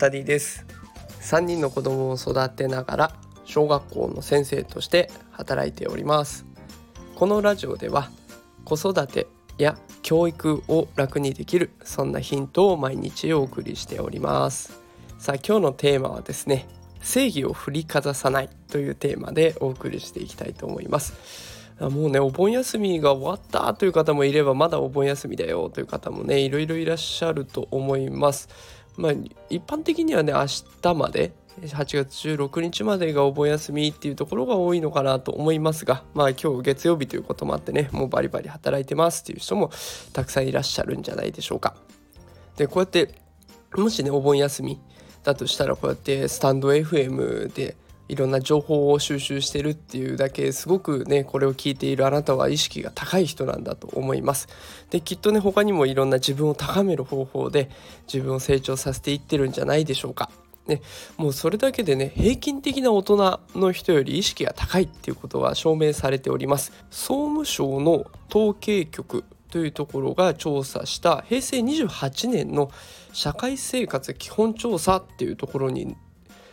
ダディです。3人の子供を育てながら小学校の先生として働いております。このラジオでは子育てや教育を楽にできるそんなヒントを毎日お送りしております。さあ今日のテーマはですね正義をふりかざさないというテーマでお送りしていきたいと思います。もうねお盆休みが終わったという方もいればまだお盆休みだよという方もねいろいろいらっしゃると思います。まあ一般的にはね明日まで8月16日までがお盆休みっていうところが多いのかなと思いますがまあ今日月曜日ということもあってねもうバリバリ働いてますっていう人もたくさんいらっしゃるんじゃないでしょうか。でこうやってもしねお盆休みだとしたらこうやってスタンド FM でいろんな情報を収集してるっていうだけすごくねこれを聞いているあなたは意識が高い人なんだと思います。できっとね他にもいろんな自分を高める方法で自分を成長させていってるんじゃないでしょうか。ね、もうそれだけでね平均的な大人の人より意識が高いっていうことは証明されております。総務省の統計局というところが調査した平成28年の社会生活基本調査っていうところに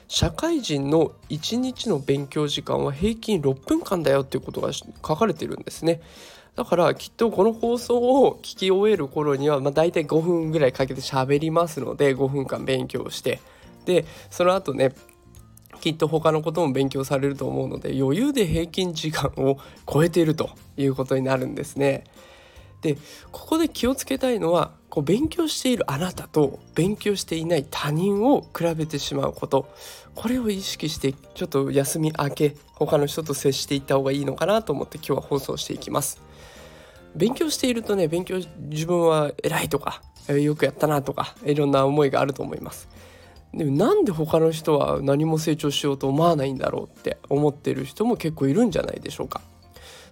社会人の1日の勉強時間は平均6分間だよっていうことが書かれてるんですね。だからきっとこの放送を聞き終える頃にはまあ大体5分ぐらいかけて喋りますので5分間勉強してでその後ねきっと他のことも勉強されると思うので余裕で平均時間を超えているということになるんですね。でここで気をつけたいのはこう勉強しているあなたと勉強していない他人を比べてしまうこと。これを意識してちょっと休み明け他の人と接していった方がいいのかなと思って今日は放送していきます。勉強しているとね勉強自分は偉いとかよくやったなとかいろんな思いがあると思います。でもなんで他の人は何も成長しようと思わないんだろうって思ってる人も結構いるんじゃないでしょうか。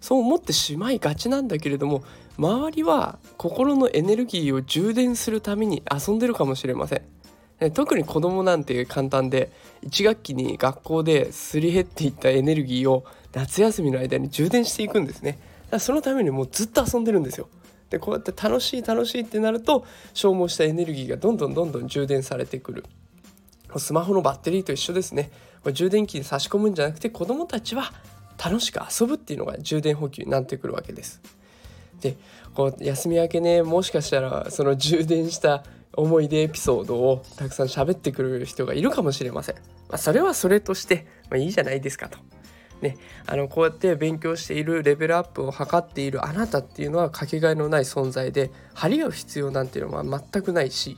そう思ってしまいがちなんだけれども周りは心のエネルギーを充電するために遊んでるかもしれません。特に子供なんて簡単で1学期に学校ですり減っていったエネルギーを夏休みの間に充電していくんですね。そのためにもうずっと遊んでるんですよ。でこうやって楽しい楽しいってなると消耗したエネルギーがどんどんどんどん充電されてくる。スマホのバッテリーと一緒ですね。充電器に差し込むんじゃなくて子供たちは楽しく遊ぶっていうのが充電補給になってくるわけです。でこう休み明けねもしかしたらその充電した思い出エピソードをたくさん喋ってくる人がいるかもしれません。まあ、それはそれとして、まあ、いいじゃないですかと。ね、あのこうやって勉強しているレベルアップを図っているあなたっていうのはかけがえのない存在で張り合う必要なんていうのは全くないし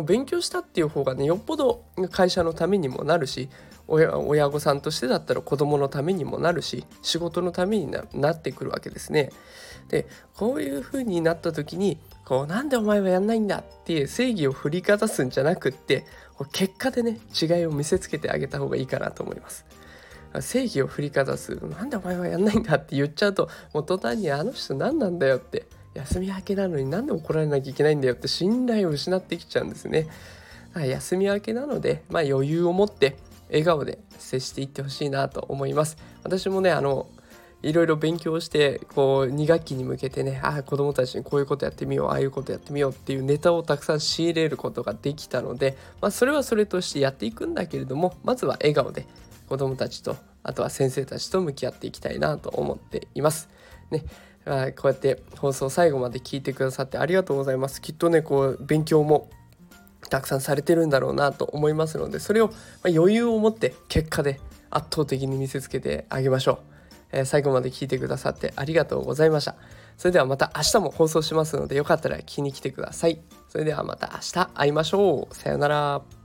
勉強したっていう方がねよっぽど会社のためにもなるし親親御さんとしてだったら子供のためにもなるし仕事のためになってくるわけですね。でこういう風になった時にこうなんでお前はやんないんだって正義を振りかざすんじゃなくって結果でね違いを見せつけてあげた方がいいかなと思います。正義を振りかざすなんでお前はやんないんだって言っちゃうともう途端にあの人何なんだよって休み明けなのになんで怒られなきゃいけないんだよって信頼を失ってきちゃうんですね。休み明けなので、まあ、余裕を持って笑顔で接していってほしいなと思います私もねあのいろいろ勉強してこう2学期に向けてねああ子どもたちにこういうことやってみようああいうことやってみようっていうネタをたくさん仕入れることができたので、まあ、それはそれとしてやっていくんだけれどもまずは笑顔で子どもたちとあとは先生たちと向き合っていきたいなと思っています。ねあ、こうやって放送最後まで聞いてくださってありがとうございます。きっとねこう勉強もたくさんされてるんだろうなと思いますのでそれを余裕を持って結果で圧倒的に見せつけてあげましょう、えー、最後まで聞いてくださってありがとうございました。それではまた明日も放送しますのでよかったら聞きに来てください。それではまた明日会いましょう。さようなら。